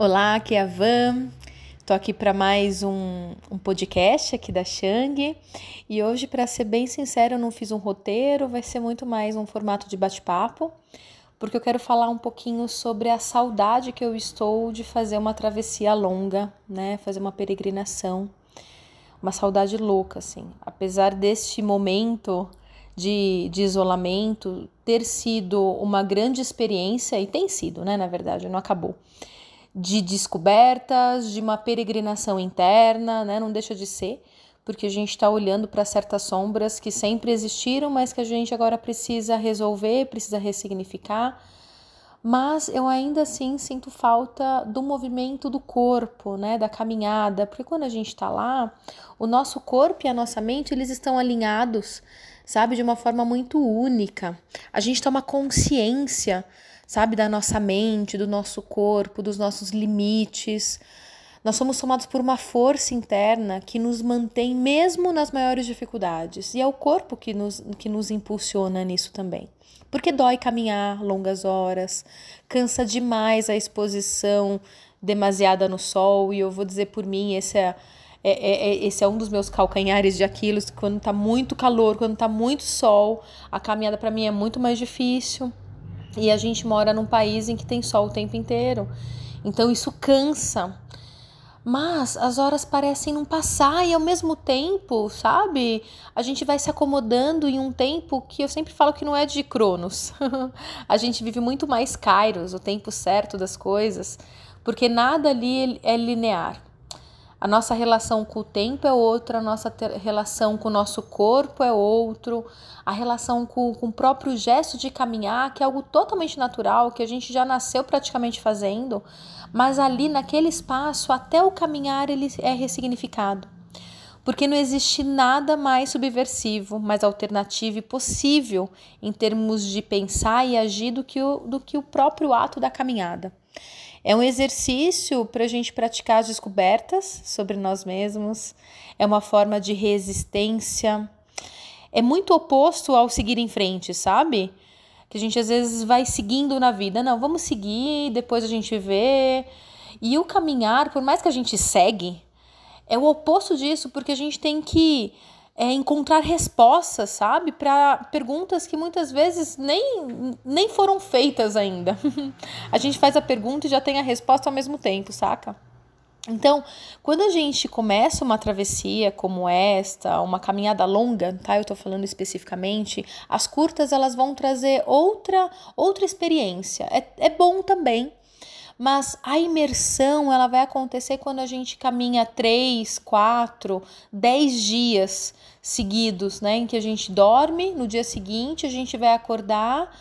Olá, aqui é a Van. Tô aqui para mais um, um, podcast aqui da Shang. E hoje, para ser bem sincero, eu não fiz um roteiro, vai ser muito mais um formato de bate-papo, porque eu quero falar um pouquinho sobre a saudade que eu estou de fazer uma travessia longa, né? Fazer uma peregrinação. Uma saudade louca, assim. Apesar deste momento de, de isolamento ter sido uma grande experiência, e tem sido, né? Na verdade, não acabou de descobertas, de uma peregrinação interna, né? Não deixa de ser, porque a gente está olhando para certas sombras que sempre existiram, mas que a gente agora precisa resolver, precisa ressignificar. Mas eu ainda assim sinto falta do movimento do corpo, né, da caminhada, porque quando a gente está lá, o nosso corpo e a nossa mente eles estão alinhados, sabe, de uma forma muito única. A gente toma consciência sabe, da nossa mente, do nosso corpo, dos nossos limites. Nós somos tomados por uma força interna que nos mantém mesmo nas maiores dificuldades. E é o corpo que nos, que nos impulsiona nisso também. Porque dói caminhar longas horas, cansa demais a exposição demasiada no sol. E eu vou dizer por mim, esse é, é, é, é esse é um dos meus calcanhares de Aquiles. Quando tá muito calor, quando tá muito sol, a caminhada para mim é muito mais difícil. E a gente mora num país em que tem sol o tempo inteiro. Então isso cansa. Mas as horas parecem não passar e ao mesmo tempo, sabe? A gente vai se acomodando em um tempo que eu sempre falo que não é de Cronos. a gente vive muito mais Kairos, o tempo certo das coisas, porque nada ali é linear. A nossa relação com o tempo é outra, a nossa relação com o nosso corpo é outro, a relação com, com o próprio gesto de caminhar, que é algo totalmente natural, que a gente já nasceu praticamente fazendo, mas ali naquele espaço, até o caminhar ele é ressignificado. Porque não existe nada mais subversivo, mais alternativo e possível em termos de pensar e agir do que o, do que o próprio ato da caminhada. É um exercício para a gente praticar as descobertas sobre nós mesmos, é uma forma de resistência. É muito oposto ao seguir em frente, sabe? Que a gente às vezes vai seguindo na vida. Não, vamos seguir, depois a gente vê. E o caminhar, por mais que a gente segue, é o oposto disso, porque a gente tem que é, encontrar respostas, sabe, para perguntas que muitas vezes nem, nem foram feitas ainda. a gente faz a pergunta e já tem a resposta ao mesmo tempo, saca? Então, quando a gente começa uma travessia como esta, uma caminhada longa, tá? Eu tô falando especificamente, as curtas elas vão trazer outra outra experiência. É, é bom também, mas a imersão ela vai acontecer quando a gente caminha três, quatro, dez dias seguidos, né? Em que a gente dorme, no dia seguinte a gente vai acordar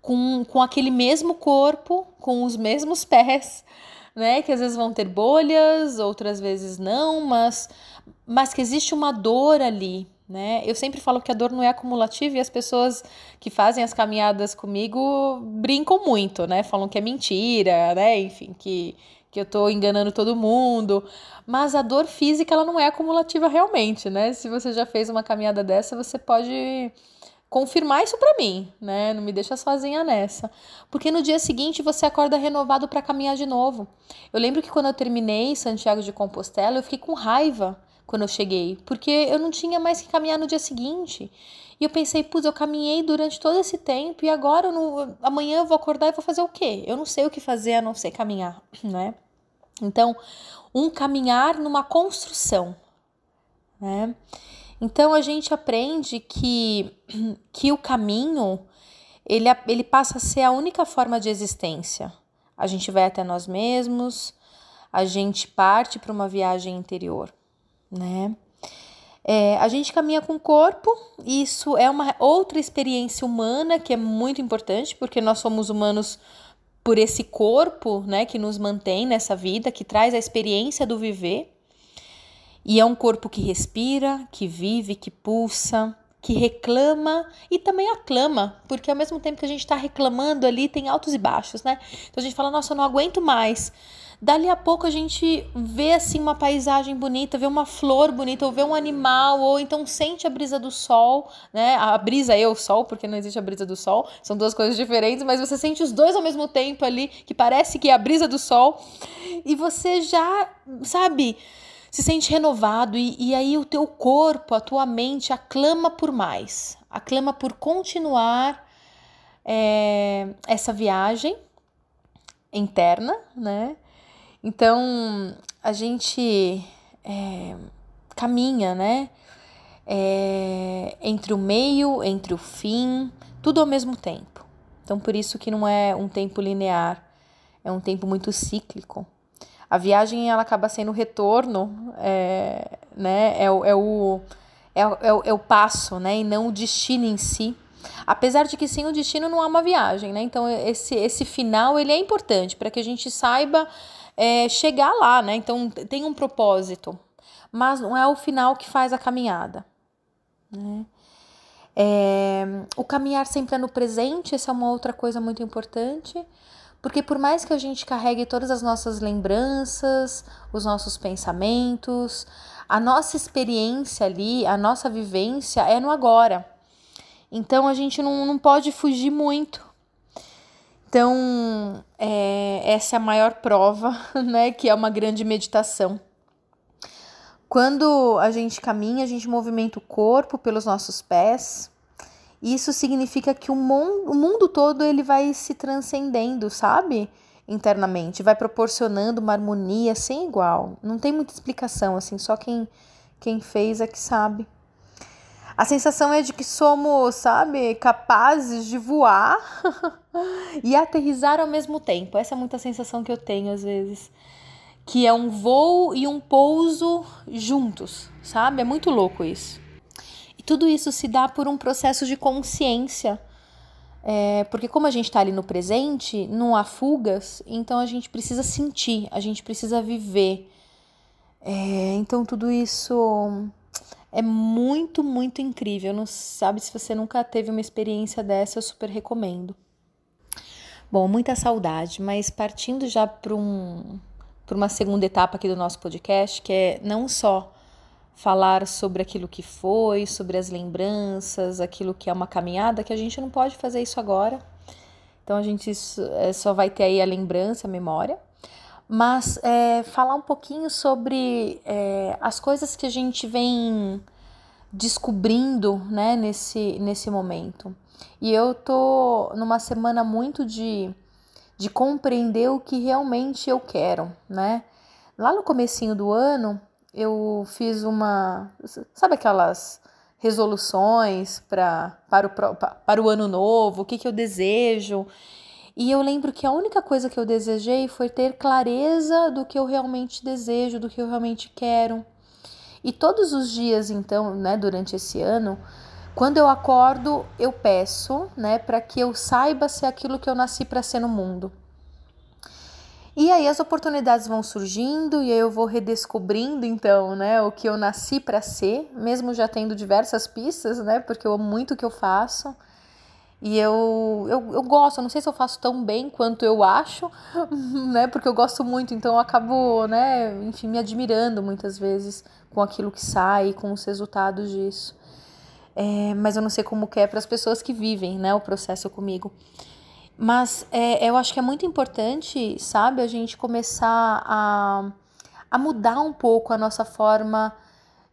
com, com aquele mesmo corpo, com os mesmos pés, né? Que às vezes vão ter bolhas, outras vezes não, mas, mas que existe uma dor ali, né? Eu sempre falo que a dor não é acumulativa e as pessoas que fazem as caminhadas comigo brincam muito, né? Falam que é mentira, né? Enfim, que, que eu tô enganando todo mundo. Mas a dor física, ela não é acumulativa realmente, né? Se você já fez uma caminhada dessa, você pode confirmar isso para mim, né? Não me deixa sozinha nessa. Porque no dia seguinte você acorda renovado para caminhar de novo. Eu lembro que quando eu terminei Santiago de Compostela, eu fiquei com raiva quando eu cheguei, porque eu não tinha mais que caminhar no dia seguinte. E eu pensei, putz, eu caminhei durante todo esse tempo e agora não, amanhã eu vou acordar e vou fazer o quê? Eu não sei o que fazer a não ser caminhar, né? Então, um caminhar numa construção, né? Então a gente aprende que, que o caminho ele, ele passa a ser a única forma de existência. A gente vai até nós mesmos, a gente parte para uma viagem interior né? É, a gente caminha com o corpo, isso é uma outra experiência humana que é muito importante, porque nós somos humanos por esse corpo, né, que nos mantém nessa vida, que traz a experiência do viver. E é um corpo que respira, que vive, que pulsa, que reclama e também aclama, porque ao mesmo tempo que a gente está reclamando ali, tem altos e baixos, né? Então a gente fala, nossa, eu não aguento mais. Dali a pouco a gente vê assim uma paisagem bonita, vê uma flor bonita, ou vê um animal, ou então sente a brisa do sol, né? A brisa e o sol, porque não existe a brisa do sol, são duas coisas diferentes, mas você sente os dois ao mesmo tempo ali, que parece que é a brisa do sol. e você já, sabe, se sente renovado e, e aí o teu corpo, a tua mente aclama por mais, aclama por continuar é, essa viagem interna, né? Então a gente é, caminha, né? É, entre o meio, entre o fim, tudo ao mesmo tempo. Então por isso que não é um tempo linear, é um tempo muito cíclico. A viagem ela acaba sendo o retorno, é, né? É, é, o, é, é, é o passo, né? E não o destino em si. Apesar de que sem o destino não há uma viagem, né? Então esse, esse final ele é importante para que a gente saiba é, chegar lá, né? Então tem um propósito, mas não é o final que faz a caminhada, né? É, o caminhar sempre é no presente, essa é uma outra coisa muito importante, porque por mais que a gente carregue todas as nossas lembranças, os nossos pensamentos, a nossa experiência ali, a nossa vivência é no agora. Então a gente não, não pode fugir muito. Então, é, essa é a maior prova, né? Que é uma grande meditação. Quando a gente caminha, a gente movimenta o corpo pelos nossos pés. Isso significa que o mundo, o mundo todo ele vai se transcendendo, sabe? Internamente, vai proporcionando uma harmonia sem igual. Não tem muita explicação, assim, só quem, quem fez é que sabe. A sensação é de que somos, sabe, capazes de voar e aterrizar ao mesmo tempo. Essa é muita sensação que eu tenho às vezes. Que é um voo e um pouso juntos, sabe? É muito louco isso. E tudo isso se dá por um processo de consciência. É, porque como a gente está ali no presente, não há fugas, então a gente precisa sentir, a gente precisa viver. É, então tudo isso é muito, muito incrível. Não sabe se você nunca teve uma experiência dessa, eu super recomendo. Bom, muita saudade, mas partindo já para um, uma segunda etapa aqui do nosso podcast, que é não só falar sobre aquilo que foi, sobre as lembranças, aquilo que é uma caminhada, que a gente não pode fazer isso agora. Então a gente é, só vai ter aí a lembrança, a memória mas é, falar um pouquinho sobre é, as coisas que a gente vem descobrindo né, nesse, nesse momento. E eu tô numa semana muito de, de compreender o que realmente eu quero, né? Lá no comecinho do ano, eu fiz uma, sabe aquelas resoluções para para o, para o ano novo, o que, que eu desejo. E eu lembro que a única coisa que eu desejei foi ter clareza do que eu realmente desejo, do que eu realmente quero. E todos os dias, então, né, durante esse ano, quando eu acordo, eu peço, né, para que eu saiba se é aquilo que eu nasci para ser no mundo. E aí as oportunidades vão surgindo e aí eu vou redescobrindo então, né, o que eu nasci para ser, mesmo já tendo diversas pistas, né, porque eu amo muito o que eu faço. E eu, eu, eu gosto, eu não sei se eu faço tão bem quanto eu acho, né? Porque eu gosto muito, então eu acabo, né, enfim, me admirando muitas vezes com aquilo que sai, com os resultados disso. É, mas eu não sei como que é para as pessoas que vivem, né, o processo comigo. Mas é, eu acho que é muito importante, sabe, a gente começar a, a mudar um pouco a nossa forma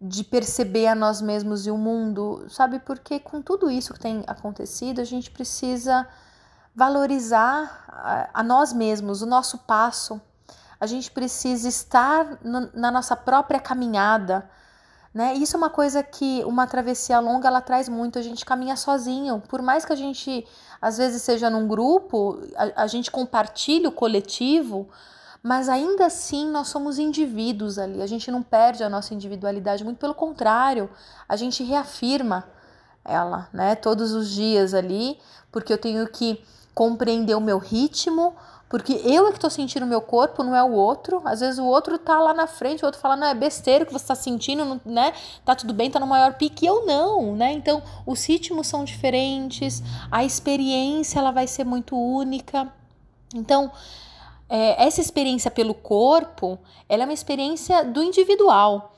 de perceber a nós mesmos e o mundo, sabe? Porque com tudo isso que tem acontecido, a gente precisa valorizar a, a nós mesmos, o nosso passo. A gente precisa estar no, na nossa própria caminhada, né? Isso é uma coisa que uma travessia longa ela traz muito. A gente caminha sozinho, por mais que a gente às vezes seja num grupo, a, a gente compartilhe o coletivo, mas ainda assim nós somos indivíduos ali, a gente não perde a nossa individualidade, muito pelo contrário, a gente reafirma ela, né, todos os dias ali, porque eu tenho que compreender o meu ritmo, porque eu é que tô sentindo o meu corpo, não é o outro. Às vezes o outro tá lá na frente, o outro fala, não, é besteira que você tá sentindo, né? Tá tudo bem, tá no maior pique. Eu não, né? Então, os ritmos são diferentes, a experiência ela vai ser muito única. Então, é, essa experiência pelo corpo, ela é uma experiência do individual.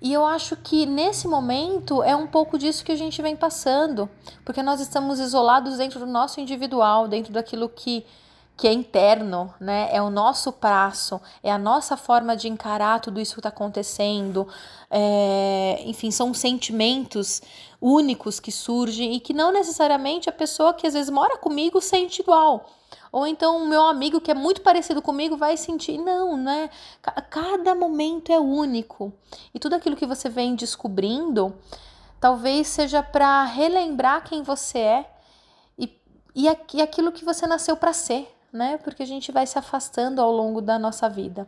E eu acho que nesse momento é um pouco disso que a gente vem passando, porque nós estamos isolados dentro do nosso individual, dentro daquilo que que é interno, né? É o nosso prazo, é a nossa forma de encarar tudo isso que está acontecendo. É, enfim, são sentimentos únicos que surgem e que não necessariamente a pessoa que às vezes mora comigo sente igual. Ou então o meu amigo que é muito parecido comigo vai sentir. Não, né? Cada momento é único. E tudo aquilo que você vem descobrindo talvez seja para relembrar quem você é e, e aquilo que você nasceu para ser né? Porque a gente vai se afastando ao longo da nossa vida.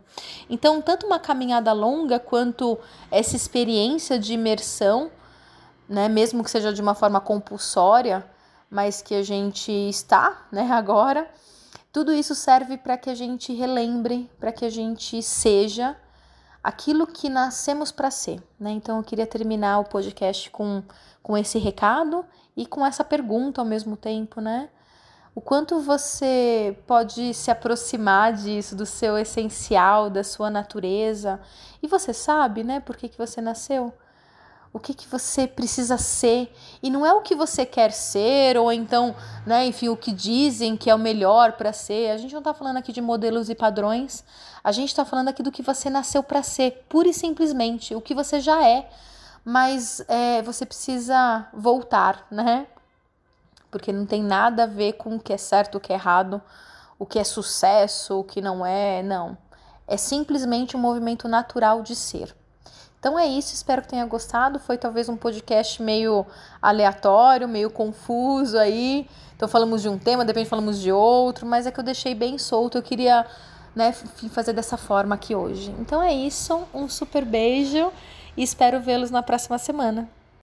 Então, tanto uma caminhada longa quanto essa experiência de imersão, né, mesmo que seja de uma forma compulsória, mas que a gente está, né, agora, tudo isso serve para que a gente relembre, para que a gente seja aquilo que nascemos para ser, né? Então eu queria terminar o podcast com, com esse recado e com essa pergunta ao mesmo tempo, né? O quanto você pode se aproximar disso, do seu essencial, da sua natureza. E você sabe, né, por que, que você nasceu? O que, que você precisa ser. E não é o que você quer ser, ou então, né, enfim, o que dizem que é o melhor para ser. A gente não está falando aqui de modelos e padrões. A gente está falando aqui do que você nasceu para ser, pura e simplesmente, o que você já é. Mas é, você precisa voltar, né? Porque não tem nada a ver com o que é certo, o que é errado, o que é sucesso, o que não é, não. É simplesmente um movimento natural de ser. Então é isso, espero que tenha gostado. Foi talvez um podcast meio aleatório, meio confuso aí. Então falamos de um tema, de repente falamos de outro, mas é que eu deixei bem solto. Eu queria né, fazer dessa forma aqui hoje. Então é isso, um super beijo e espero vê-los na próxima semana.